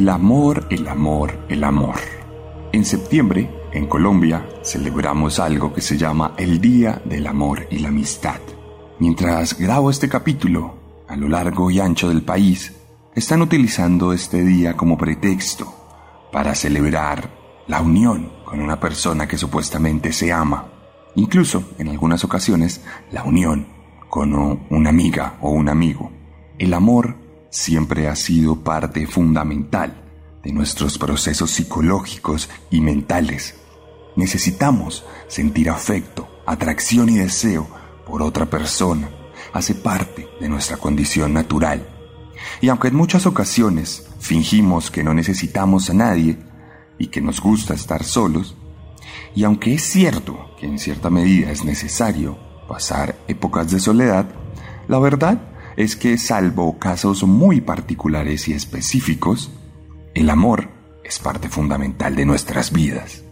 El amor, el amor, el amor. En septiembre, en Colombia, celebramos algo que se llama el Día del Amor y la Amistad. Mientras grabo este capítulo, a lo largo y ancho del país, están utilizando este día como pretexto para celebrar la unión con una persona que supuestamente se ama. Incluso, en algunas ocasiones, la unión con una amiga o un amigo. El amor siempre ha sido parte fundamental de nuestros procesos psicológicos y mentales. Necesitamos sentir afecto, atracción y deseo por otra persona. Hace parte de nuestra condición natural. Y aunque en muchas ocasiones fingimos que no necesitamos a nadie y que nos gusta estar solos, y aunque es cierto que en cierta medida es necesario pasar épocas de soledad, la verdad es que salvo casos muy particulares y específicos, el amor es parte fundamental de nuestras vidas.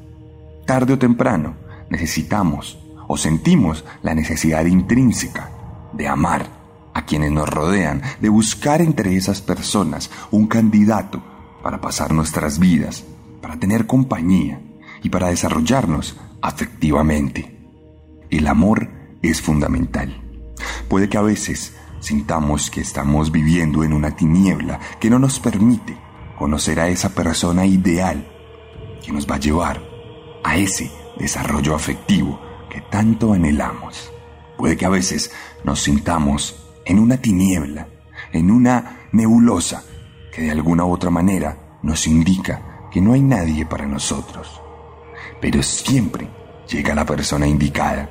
Tarde o temprano necesitamos o sentimos la necesidad intrínseca de amar a quienes nos rodean, de buscar entre esas personas un candidato para pasar nuestras vidas, para tener compañía y para desarrollarnos afectivamente. El amor es fundamental. Puede que a veces sintamos que estamos viviendo en una tiniebla que no nos permite conocer a esa persona ideal que nos va a llevar a ese desarrollo afectivo que tanto anhelamos. Puede que a veces nos sintamos en una tiniebla, en una nebulosa que de alguna u otra manera nos indica que no hay nadie para nosotros. Pero siempre llega la persona indicada.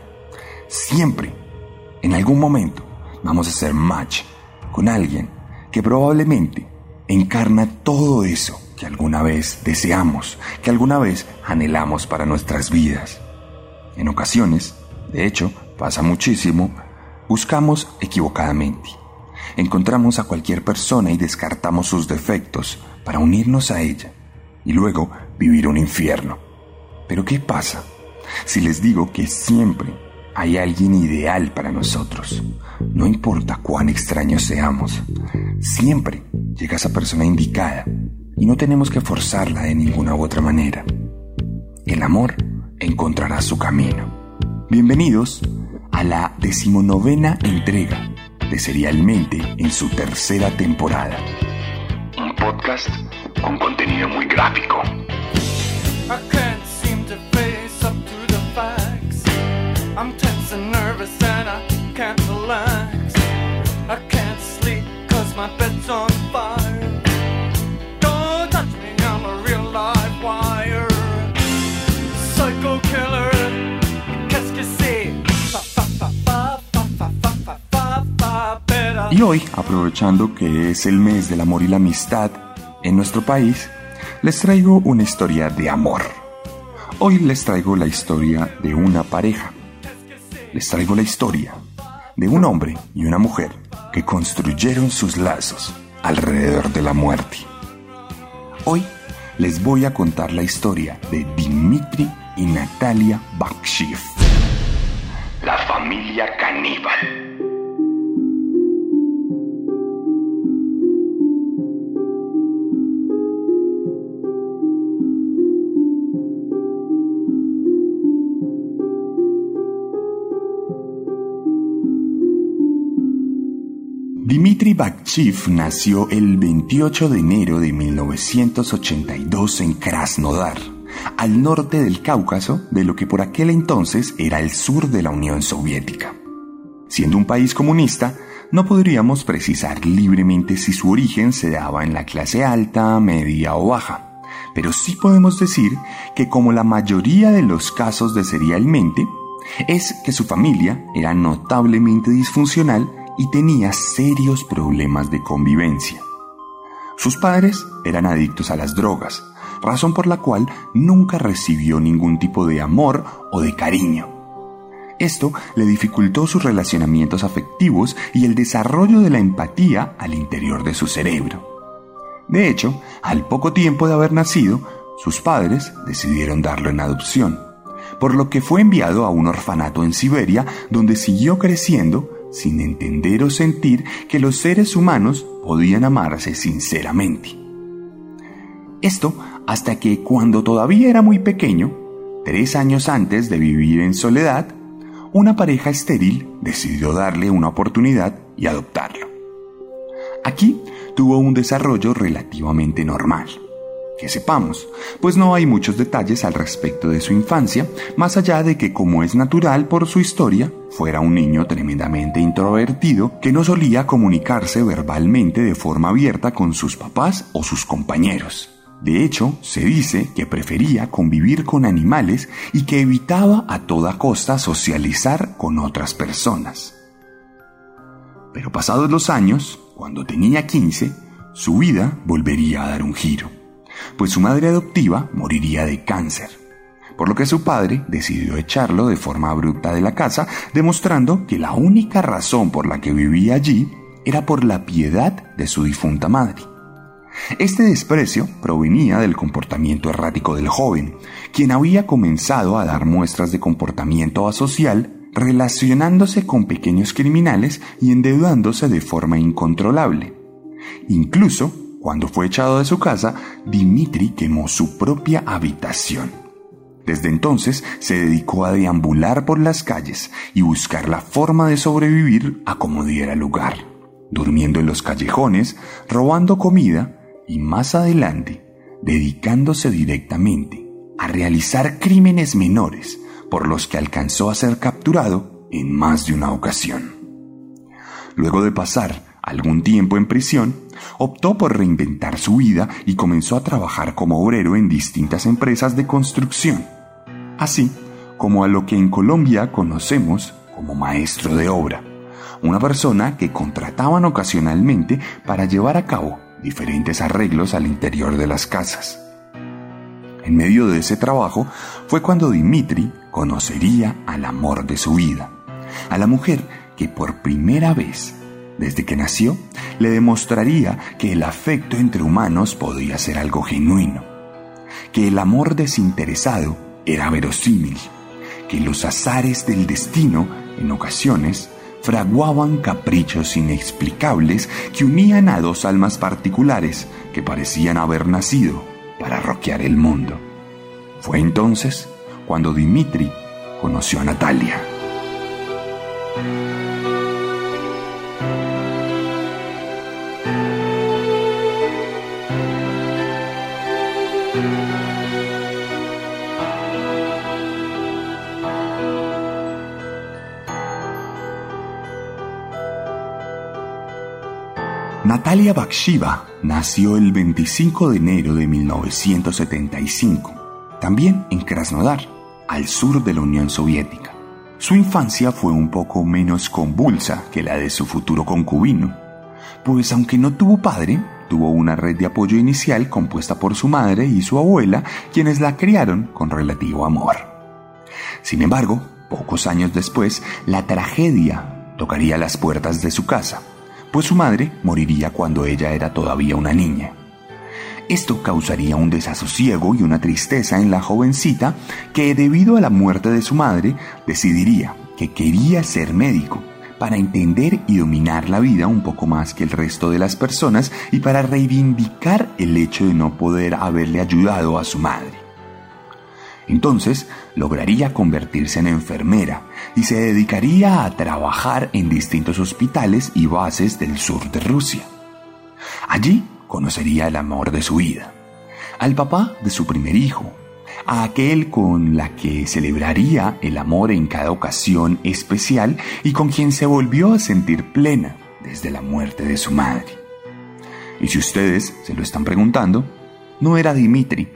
Siempre, en algún momento, vamos a hacer match con alguien que probablemente encarna todo eso que alguna vez deseamos, que alguna vez anhelamos para nuestras vidas. En ocasiones, de hecho, pasa muchísimo, buscamos equivocadamente. Encontramos a cualquier persona y descartamos sus defectos para unirnos a ella y luego vivir un infierno. Pero ¿qué pasa si les digo que siempre hay alguien ideal para nosotros. No importa cuán extraños seamos, siempre llega esa persona indicada y no tenemos que forzarla de ninguna u otra manera. El amor encontrará su camino. Bienvenidos a la decimonovena entrega de Serialmente en su tercera temporada. Un podcast con contenido muy gráfico. Y hoy, aprovechando que es el mes del amor y la amistad en nuestro país, les traigo una historia de amor. Hoy les traigo la historia de una pareja. Les traigo la historia de un hombre y una mujer que construyeron sus lazos alrededor de la muerte. Hoy les voy a contar la historia de Dimitri y Natalia Bakshiv. La familia caníbal. Dmitry Bakshiv nació el 28 de enero de 1982 en Krasnodar, al norte del Cáucaso, de lo que por aquel entonces era el sur de la Unión Soviética. Siendo un país comunista, no podríamos precisar libremente si su origen se daba en la clase alta, media o baja, pero sí podemos decir que como la mayoría de los casos de serialmente, es que su familia era notablemente disfuncional y tenía serios problemas de convivencia. Sus padres eran adictos a las drogas, razón por la cual nunca recibió ningún tipo de amor o de cariño. Esto le dificultó sus relacionamientos afectivos y el desarrollo de la empatía al interior de su cerebro. De hecho, al poco tiempo de haber nacido, sus padres decidieron darlo en adopción, por lo que fue enviado a un orfanato en Siberia donde siguió creciendo sin entender o sentir que los seres humanos podían amarse sinceramente. Esto hasta que cuando todavía era muy pequeño, tres años antes de vivir en soledad, una pareja estéril decidió darle una oportunidad y adoptarlo. Aquí tuvo un desarrollo relativamente normal. Que sepamos, pues no hay muchos detalles al respecto de su infancia, más allá de que como es natural por su historia, fuera un niño tremendamente introvertido que no solía comunicarse verbalmente de forma abierta con sus papás o sus compañeros. De hecho, se dice que prefería convivir con animales y que evitaba a toda costa socializar con otras personas. Pero pasados los años, cuando tenía 15, su vida volvería a dar un giro, pues su madre adoptiva moriría de cáncer, por lo que su padre decidió echarlo de forma abrupta de la casa, demostrando que la única razón por la que vivía allí era por la piedad de su difunta madre. Este desprecio provenía del comportamiento errático del joven, quien había comenzado a dar muestras de comportamiento asocial relacionándose con pequeños criminales y endeudándose de forma incontrolable. Incluso, cuando fue echado de su casa, Dimitri quemó su propia habitación. Desde entonces se dedicó a deambular por las calles y buscar la forma de sobrevivir a como diera lugar, durmiendo en los callejones, robando comida y más adelante dedicándose directamente a realizar crímenes menores por los que alcanzó a ser capturado en más de una ocasión. Luego de pasar algún tiempo en prisión, optó por reinventar su vida y comenzó a trabajar como obrero en distintas empresas de construcción, así como a lo que en Colombia conocemos como maestro de obra, una persona que contrataban ocasionalmente para llevar a cabo diferentes arreglos al interior de las casas. En medio de ese trabajo fue cuando Dimitri conocería al amor de su vida, a la mujer que por primera vez, desde que nació, le demostraría que el afecto entre humanos podía ser algo genuino, que el amor desinteresado era verosímil, que los azares del destino, en ocasiones, fraguaban caprichos inexplicables que unían a dos almas particulares que parecían haber nacido para roquear el mundo. Fue entonces cuando Dimitri conoció a Natalia. Natalia Bakshiva nació el 25 de enero de 1975, también en Krasnodar, al sur de la Unión Soviética. Su infancia fue un poco menos convulsa que la de su futuro concubino, pues aunque no tuvo padre, tuvo una red de apoyo inicial compuesta por su madre y su abuela, quienes la criaron con relativo amor. Sin embargo, pocos años después, la tragedia tocaría las puertas de su casa pues su madre moriría cuando ella era todavía una niña. Esto causaría un desasosiego y una tristeza en la jovencita que debido a la muerte de su madre decidiría que quería ser médico para entender y dominar la vida un poco más que el resto de las personas y para reivindicar el hecho de no poder haberle ayudado a su madre. Entonces lograría convertirse en enfermera y se dedicaría a trabajar en distintos hospitales y bases del sur de Rusia. Allí conocería el amor de su vida, al papá de su primer hijo, a aquel con la que celebraría el amor en cada ocasión especial y con quien se volvió a sentir plena desde la muerte de su madre. Y si ustedes se lo están preguntando, no era Dimitri,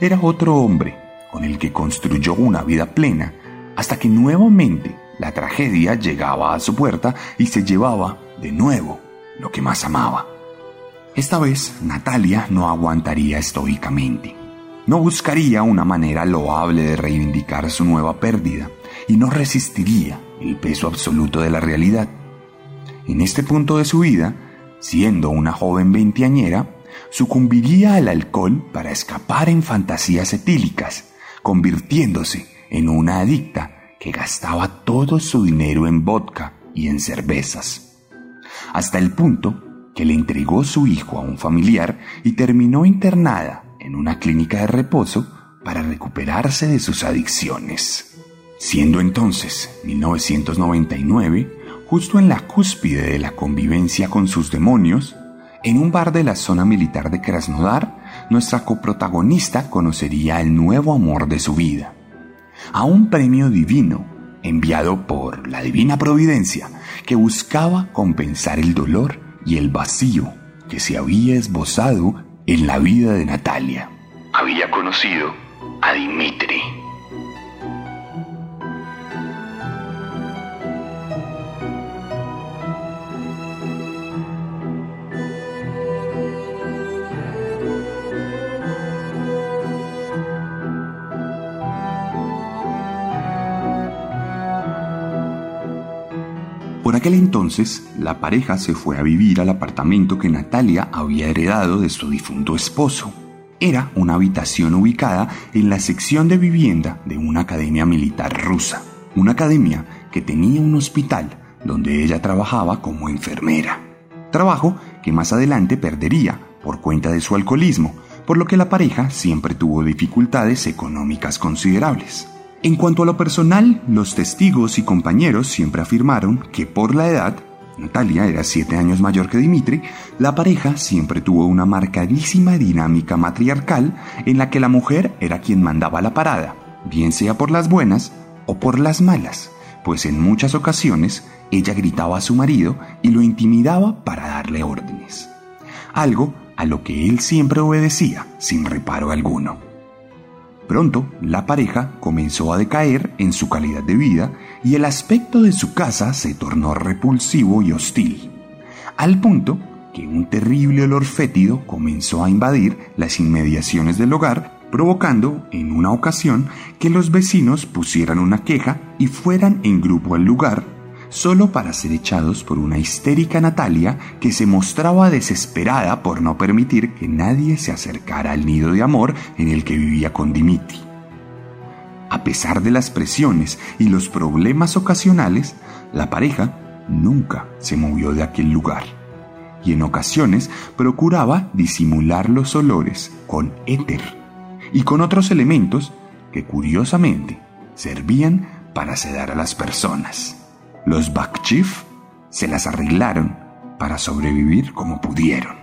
era otro hombre con el que construyó una vida plena hasta que nuevamente la tragedia llegaba a su puerta y se llevaba de nuevo lo que más amaba. Esta vez Natalia no aguantaría estoicamente. No buscaría una manera loable de reivindicar su nueva pérdida y no resistiría el peso absoluto de la realidad. En este punto de su vida, siendo una joven veinteañera, sucumbiría al alcohol para escapar en fantasías etílicas, convirtiéndose en una adicta que gastaba todo su dinero en vodka y en cervezas, hasta el punto que le entregó su hijo a un familiar y terminó internada en una clínica de reposo para recuperarse de sus adicciones. Siendo entonces 1999, justo en la cúspide de la convivencia con sus demonios, en un bar de la zona militar de Krasnodar, nuestra coprotagonista conocería el nuevo amor de su vida. A un premio divino enviado por la divina providencia que buscaba compensar el dolor y el vacío que se había esbozado en la vida de Natalia. Había conocido a Dimitri. Por aquel entonces, la pareja se fue a vivir al apartamento que Natalia había heredado de su difunto esposo. Era una habitación ubicada en la sección de vivienda de una academia militar rusa, una academia que tenía un hospital donde ella trabajaba como enfermera. Trabajo que más adelante perdería por cuenta de su alcoholismo, por lo que la pareja siempre tuvo dificultades económicas considerables. En cuanto a lo personal, los testigos y compañeros siempre afirmaron que por la edad, Natalia era siete años mayor que Dimitri, la pareja siempre tuvo una marcadísima dinámica matriarcal en la que la mujer era quien mandaba la parada, bien sea por las buenas o por las malas, pues en muchas ocasiones ella gritaba a su marido y lo intimidaba para darle órdenes. Algo a lo que él siempre obedecía sin reparo alguno. Pronto, la pareja comenzó a decaer en su calidad de vida y el aspecto de su casa se tornó repulsivo y hostil, al punto que un terrible olor fétido comenzó a invadir las inmediaciones del hogar, provocando en una ocasión que los vecinos pusieran una queja y fueran en grupo al lugar solo para ser echados por una histérica Natalia que se mostraba desesperada por no permitir que nadie se acercara al nido de amor en el que vivía con Dimitri. A pesar de las presiones y los problemas ocasionales, la pareja nunca se movió de aquel lugar y en ocasiones procuraba disimular los olores con éter y con otros elementos que curiosamente servían para sedar a las personas. Los Bakchif se las arreglaron para sobrevivir como pudieron.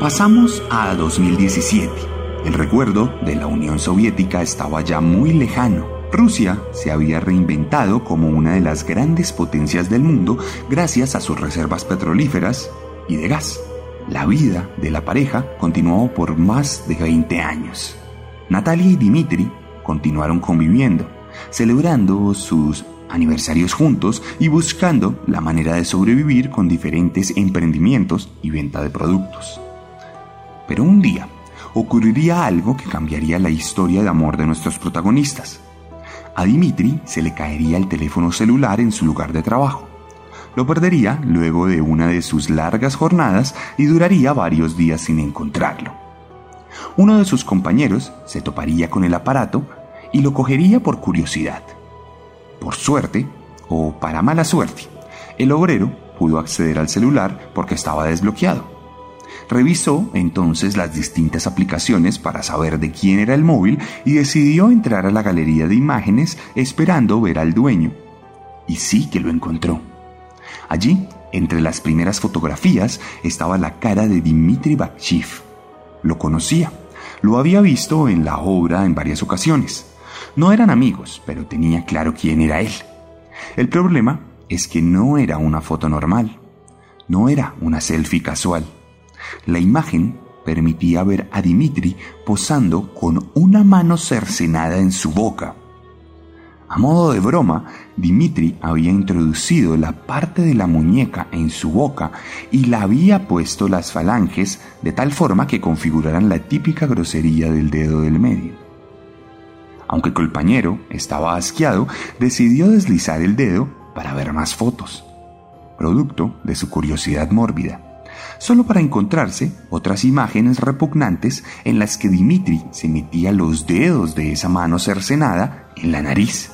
Pasamos a 2017 el recuerdo de la Unión Soviética estaba ya muy lejano. Rusia se había reinventado como una de las grandes potencias del mundo gracias a sus reservas petrolíferas y de gas. La vida de la pareja continuó por más de 20 años. Natalia y Dimitri continuaron conviviendo, celebrando sus aniversarios juntos y buscando la manera de sobrevivir con diferentes emprendimientos y venta de productos. Pero un día, ocurriría algo que cambiaría la historia de amor de nuestros protagonistas. A Dimitri se le caería el teléfono celular en su lugar de trabajo. Lo perdería luego de una de sus largas jornadas y duraría varios días sin encontrarlo. Uno de sus compañeros se toparía con el aparato y lo cogería por curiosidad. Por suerte, o para mala suerte, el obrero pudo acceder al celular porque estaba desbloqueado. Revisó entonces las distintas aplicaciones para saber de quién era el móvil y decidió entrar a la galería de imágenes esperando ver al dueño. Y sí que lo encontró. Allí, entre las primeras fotografías, estaba la cara de Dmitry Bakshiv. Lo conocía, lo había visto en la obra en varias ocasiones. No eran amigos, pero tenía claro quién era él. El problema es que no era una foto normal, no era una selfie casual. La imagen permitía ver a Dimitri posando con una mano cercenada en su boca. A modo de broma, Dimitri había introducido la parte de la muñeca en su boca y la había puesto las falanges de tal forma que configuraran la típica grosería del dedo del medio. Aunque el compañero estaba asqueado, decidió deslizar el dedo para ver más fotos, producto de su curiosidad mórbida solo para encontrarse otras imágenes repugnantes en las que Dimitri se metía los dedos de esa mano cercenada en la nariz,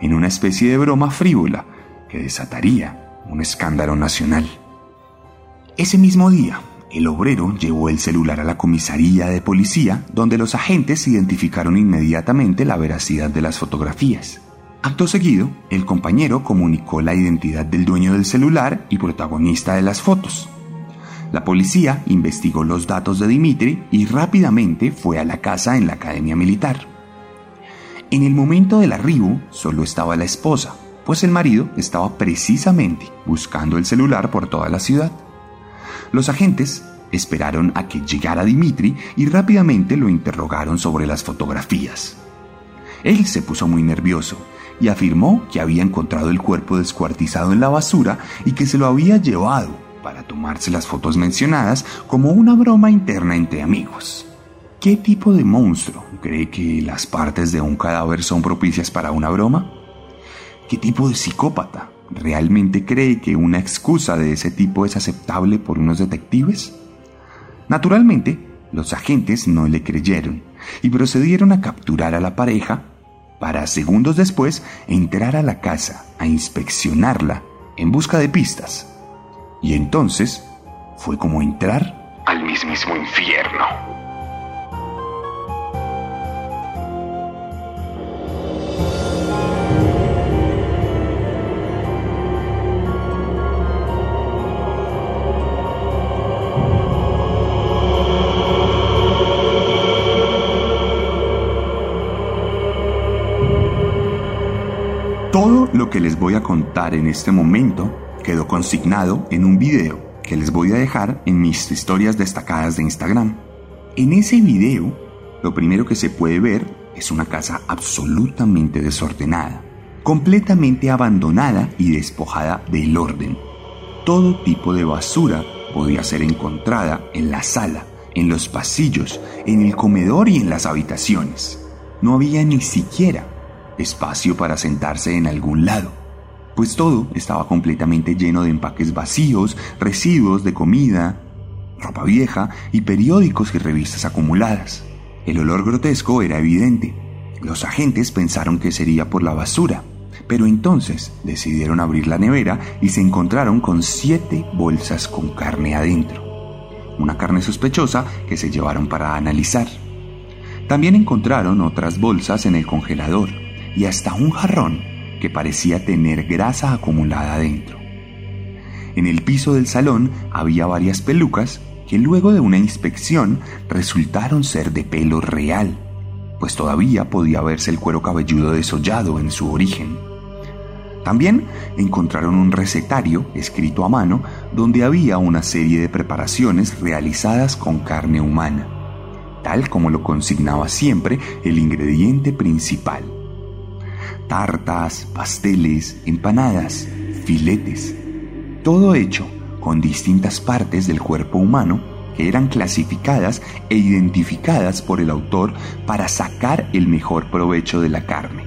en una especie de broma frívola que desataría un escándalo nacional. Ese mismo día, el obrero llevó el celular a la comisaría de policía, donde los agentes identificaron inmediatamente la veracidad de las fotografías. Acto seguido, el compañero comunicó la identidad del dueño del celular y protagonista de las fotos. La policía investigó los datos de Dimitri y rápidamente fue a la casa en la academia militar. En el momento del arribo solo estaba la esposa, pues el marido estaba precisamente buscando el celular por toda la ciudad. Los agentes esperaron a que llegara Dimitri y rápidamente lo interrogaron sobre las fotografías. Él se puso muy nervioso y afirmó que había encontrado el cuerpo descuartizado en la basura y que se lo había llevado para tomarse las fotos mencionadas como una broma interna entre amigos. ¿Qué tipo de monstruo cree que las partes de un cadáver son propicias para una broma? ¿Qué tipo de psicópata realmente cree que una excusa de ese tipo es aceptable por unos detectives? Naturalmente, los agentes no le creyeron y procedieron a capturar a la pareja para segundos después entrar a la casa a inspeccionarla en busca de pistas. Y entonces fue como entrar al mismísimo infierno. Todo lo que les voy a contar en este momento quedó consignado en un video que les voy a dejar en mis historias destacadas de Instagram. En ese video, lo primero que se puede ver es una casa absolutamente desordenada, completamente abandonada y despojada del orden. Todo tipo de basura podía ser encontrada en la sala, en los pasillos, en el comedor y en las habitaciones. No había ni siquiera espacio para sentarse en algún lado pues todo estaba completamente lleno de empaques vacíos, residuos de comida, ropa vieja y periódicos y revistas acumuladas. El olor grotesco era evidente. Los agentes pensaron que sería por la basura, pero entonces decidieron abrir la nevera y se encontraron con siete bolsas con carne adentro. Una carne sospechosa que se llevaron para analizar. También encontraron otras bolsas en el congelador y hasta un jarrón que parecía tener grasa acumulada dentro. En el piso del salón había varias pelucas que luego de una inspección resultaron ser de pelo real, pues todavía podía verse el cuero cabelludo desollado en su origen. También encontraron un recetario escrito a mano donde había una serie de preparaciones realizadas con carne humana, tal como lo consignaba siempre el ingrediente principal tartas, pasteles, empanadas, filetes, todo hecho con distintas partes del cuerpo humano que eran clasificadas e identificadas por el autor para sacar el mejor provecho de la carne.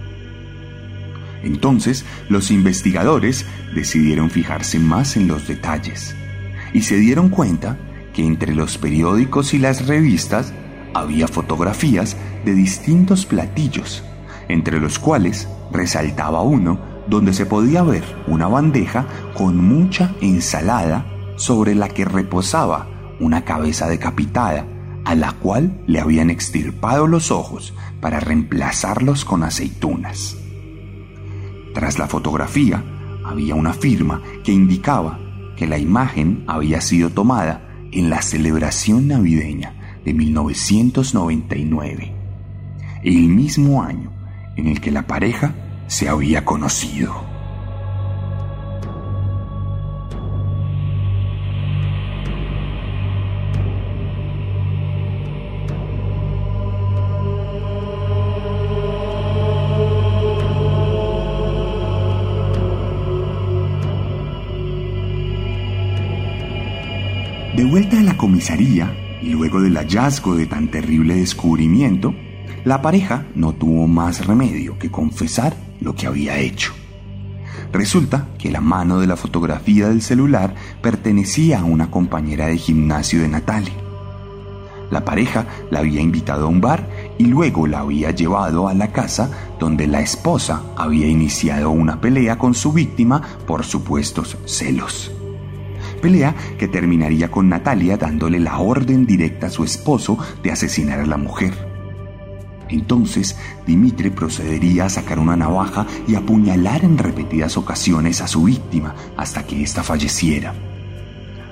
Entonces, los investigadores decidieron fijarse más en los detalles y se dieron cuenta que entre los periódicos y las revistas había fotografías de distintos platillos, entre los cuales resaltaba uno donde se podía ver una bandeja con mucha ensalada sobre la que reposaba una cabeza decapitada, a la cual le habían extirpado los ojos para reemplazarlos con aceitunas. Tras la fotografía había una firma que indicaba que la imagen había sido tomada en la celebración navideña de 1999, el mismo año en el que la pareja se había conocido. De vuelta a la comisaría y luego del hallazgo de tan terrible descubrimiento, la pareja no tuvo más remedio que confesar lo que había hecho. Resulta que la mano de la fotografía del celular pertenecía a una compañera de gimnasio de Natalia. La pareja la había invitado a un bar y luego la había llevado a la casa donde la esposa había iniciado una pelea con su víctima por supuestos celos pelea que terminaría con Natalia dándole la orden directa a su esposo de asesinar a la mujer. Entonces, Dimitri procedería a sacar una navaja y apuñalar en repetidas ocasiones a su víctima hasta que ésta falleciera.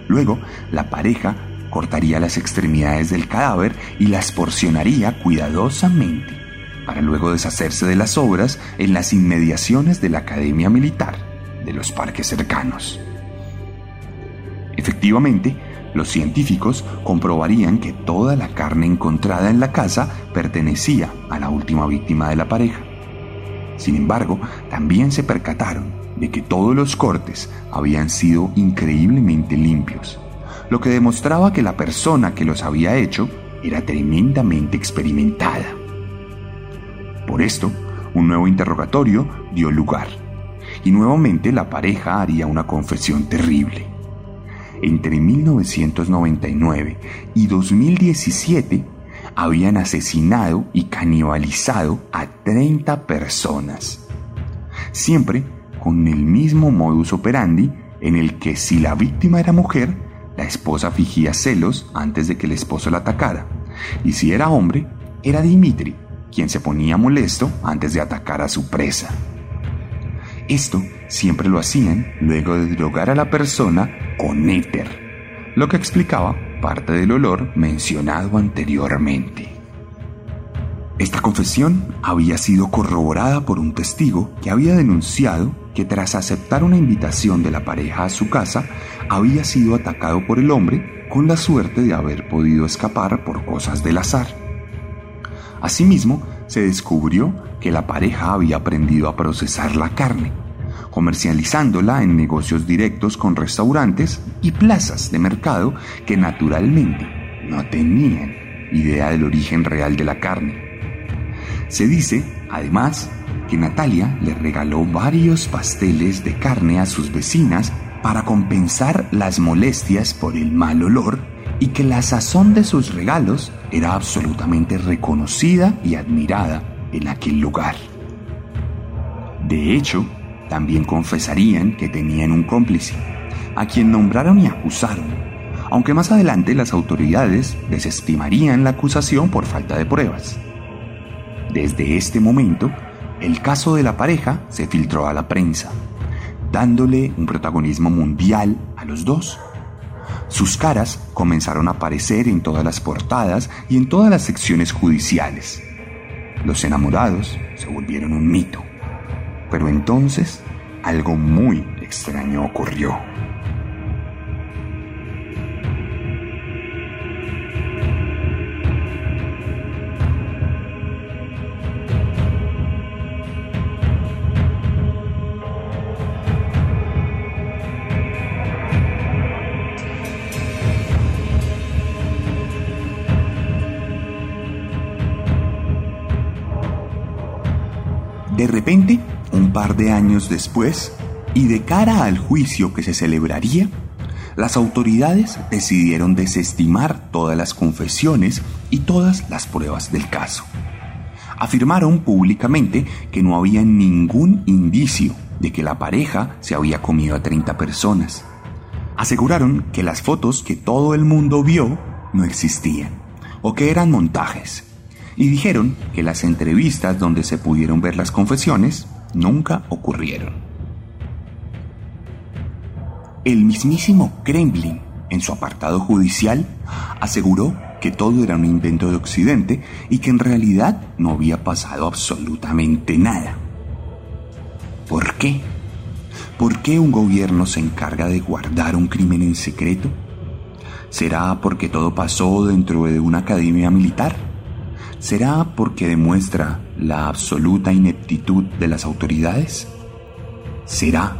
Luego, la pareja cortaría las extremidades del cadáver y las porcionaría cuidadosamente, para luego deshacerse de las obras en las inmediaciones de la Academia Militar de los parques cercanos. Efectivamente, los científicos comprobarían que toda la carne encontrada en la casa pertenecía a la última víctima de la pareja. Sin embargo, también se percataron de que todos los cortes habían sido increíblemente limpios, lo que demostraba que la persona que los había hecho era tremendamente experimentada. Por esto, un nuevo interrogatorio dio lugar, y nuevamente la pareja haría una confesión terrible entre 1999 y 2017 habían asesinado y canibalizado a 30 personas. Siempre con el mismo modus operandi en el que si la víctima era mujer, la esposa fingía celos antes de que el esposo la atacara. Y si era hombre, era Dimitri, quien se ponía molesto antes de atacar a su presa. Esto siempre lo hacían luego de drogar a la persona con éter, lo que explicaba parte del olor mencionado anteriormente. Esta confesión había sido corroborada por un testigo que había denunciado que tras aceptar una invitación de la pareja a su casa, había sido atacado por el hombre con la suerte de haber podido escapar por cosas del azar. Asimismo, se descubrió que la pareja había aprendido a procesar la carne, comercializándola en negocios directos con restaurantes y plazas de mercado que naturalmente no tenían idea del origen real de la carne. Se dice, además, que Natalia le regaló varios pasteles de carne a sus vecinas para compensar las molestias por el mal olor y que la sazón de sus regalos era absolutamente reconocida y admirada en aquel lugar. De hecho, también confesarían que tenían un cómplice, a quien nombraron y acusaron, aunque más adelante las autoridades desestimarían la acusación por falta de pruebas. Desde este momento, el caso de la pareja se filtró a la prensa, dándole un protagonismo mundial a los dos. Sus caras comenzaron a aparecer en todas las portadas y en todas las secciones judiciales. Los enamorados se volvieron un mito. Pero entonces algo muy extraño ocurrió. Par de años después, y de cara al juicio que se celebraría, las autoridades decidieron desestimar todas las confesiones y todas las pruebas del caso. Afirmaron públicamente que no había ningún indicio de que la pareja se había comido a 30 personas. aseguraron que las fotos que todo el mundo vio no existían o que eran montajes. Y dijeron que las entrevistas donde se pudieron ver las confesiones nunca ocurrieron. El mismísimo Kremlin, en su apartado judicial, aseguró que todo era un invento de Occidente y que en realidad no había pasado absolutamente nada. ¿Por qué? ¿Por qué un gobierno se encarga de guardar un crimen en secreto? ¿Será porque todo pasó dentro de una academia militar? ¿Será porque demuestra la absoluta ineptitud de las autoridades? ¿Será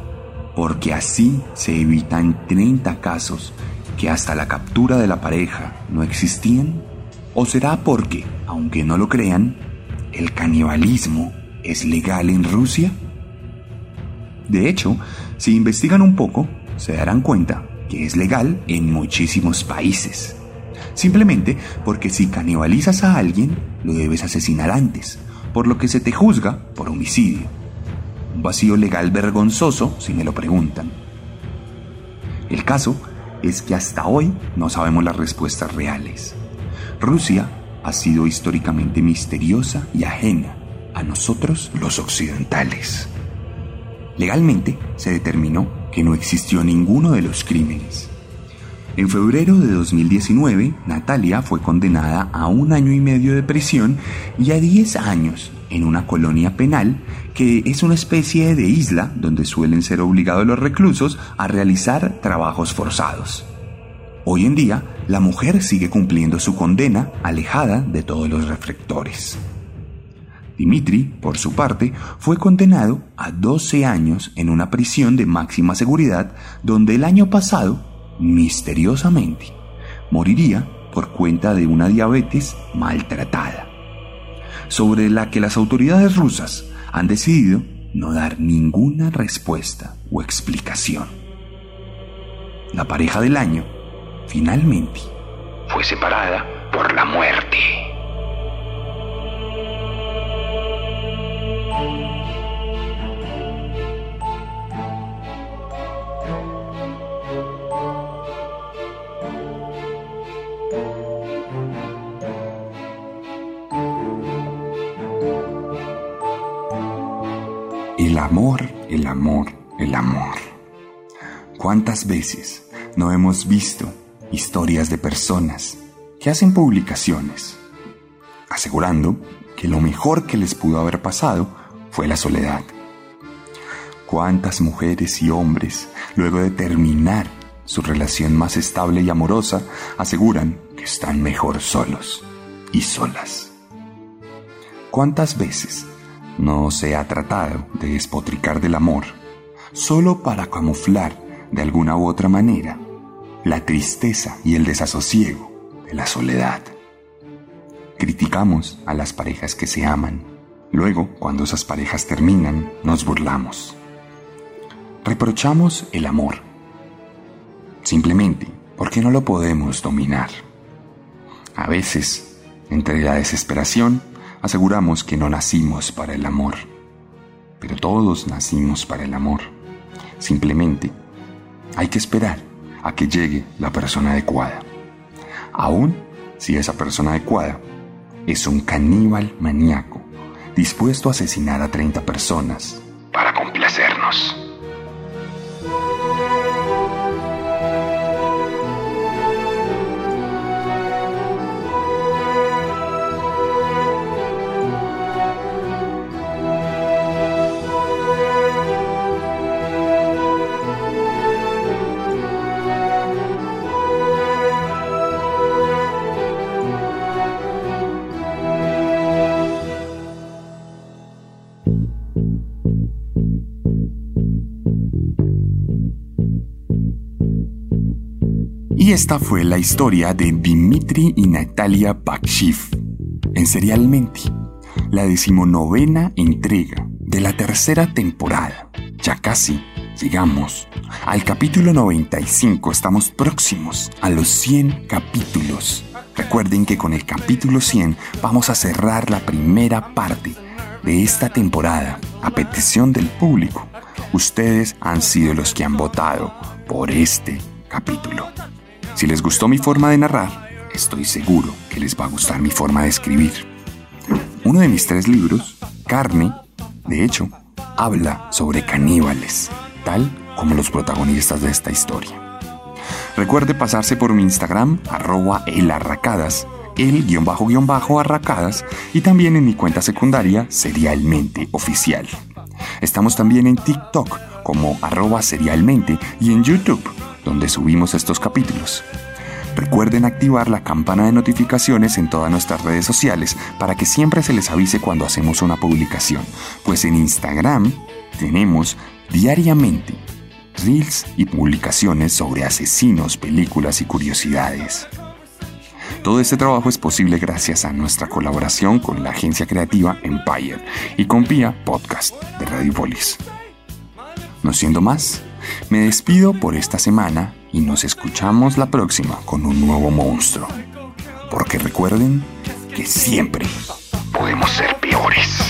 porque así se evitan 30 casos que hasta la captura de la pareja no existían? ¿O será porque, aunque no lo crean, el canibalismo es legal en Rusia? De hecho, si investigan un poco, se darán cuenta que es legal en muchísimos países. Simplemente porque si canibalizas a alguien, lo debes asesinar antes, por lo que se te juzga por homicidio. Un vacío legal vergonzoso si me lo preguntan. El caso es que hasta hoy no sabemos las respuestas reales. Rusia ha sido históricamente misteriosa y ajena a nosotros los occidentales. Legalmente se determinó que no existió ninguno de los crímenes. En febrero de 2019, Natalia fue condenada a un año y medio de prisión y a 10 años en una colonia penal que es una especie de isla donde suelen ser obligados los reclusos a realizar trabajos forzados. Hoy en día, la mujer sigue cumpliendo su condena alejada de todos los reflectores. Dimitri, por su parte, fue condenado a 12 años en una prisión de máxima seguridad donde el año pasado, misteriosamente, moriría por cuenta de una diabetes maltratada sobre la que las autoridades rusas han decidido no dar ninguna respuesta o explicación. La pareja del año finalmente fue separada por la muerte. El amor, el amor, el amor. ¿Cuántas veces no hemos visto historias de personas que hacen publicaciones asegurando que lo mejor que les pudo haber pasado fue la soledad? ¿Cuántas mujeres y hombres, luego de terminar su relación más estable y amorosa, aseguran que están mejor solos y solas? ¿Cuántas veces no se ha tratado de despotricar del amor, solo para camuflar de alguna u otra manera la tristeza y el desasosiego de la soledad. Criticamos a las parejas que se aman. Luego, cuando esas parejas terminan, nos burlamos. Reprochamos el amor. Simplemente porque no lo podemos dominar. A veces, entre la desesperación aseguramos que no nacimos para el amor, pero todos nacimos para el amor. Simplemente hay que esperar a que llegue la persona adecuada. Aún si esa persona adecuada es un caníbal maníaco dispuesto a asesinar a 30 personas para complacernos. Y esta fue la historia de Dimitri y Natalia Bakshiv en Serialmente, la decimonovena entrega de la tercera temporada. Ya casi llegamos al capítulo 95, estamos próximos a los 100 capítulos. Recuerden que con el capítulo 100 vamos a cerrar la primera parte de esta temporada a petición del público. Ustedes han sido los que han votado por este capítulo. Si les gustó mi forma de narrar, estoy seguro que les va a gustar mi forma de escribir. Uno de mis tres libros, Carne, de hecho, habla sobre caníbales, tal como los protagonistas de esta historia. Recuerde pasarse por mi Instagram, arroba elarracadas, el guion bajo guion bajo arracadas y también en mi cuenta secundaria Serialmente Oficial. Estamos también en TikTok como arroba serialmente y en YouTube, donde subimos estos capítulos. Recuerden activar la campana de notificaciones en todas nuestras redes sociales para que siempre se les avise cuando hacemos una publicación, pues en Instagram tenemos diariamente reels y publicaciones sobre asesinos, películas y curiosidades. Todo este trabajo es posible gracias a nuestra colaboración con la agencia creativa Empire y con Pia Podcast de Radio Polis. No siendo más, me despido por esta semana y nos escuchamos la próxima con un nuevo monstruo. Porque recuerden que siempre podemos ser peores.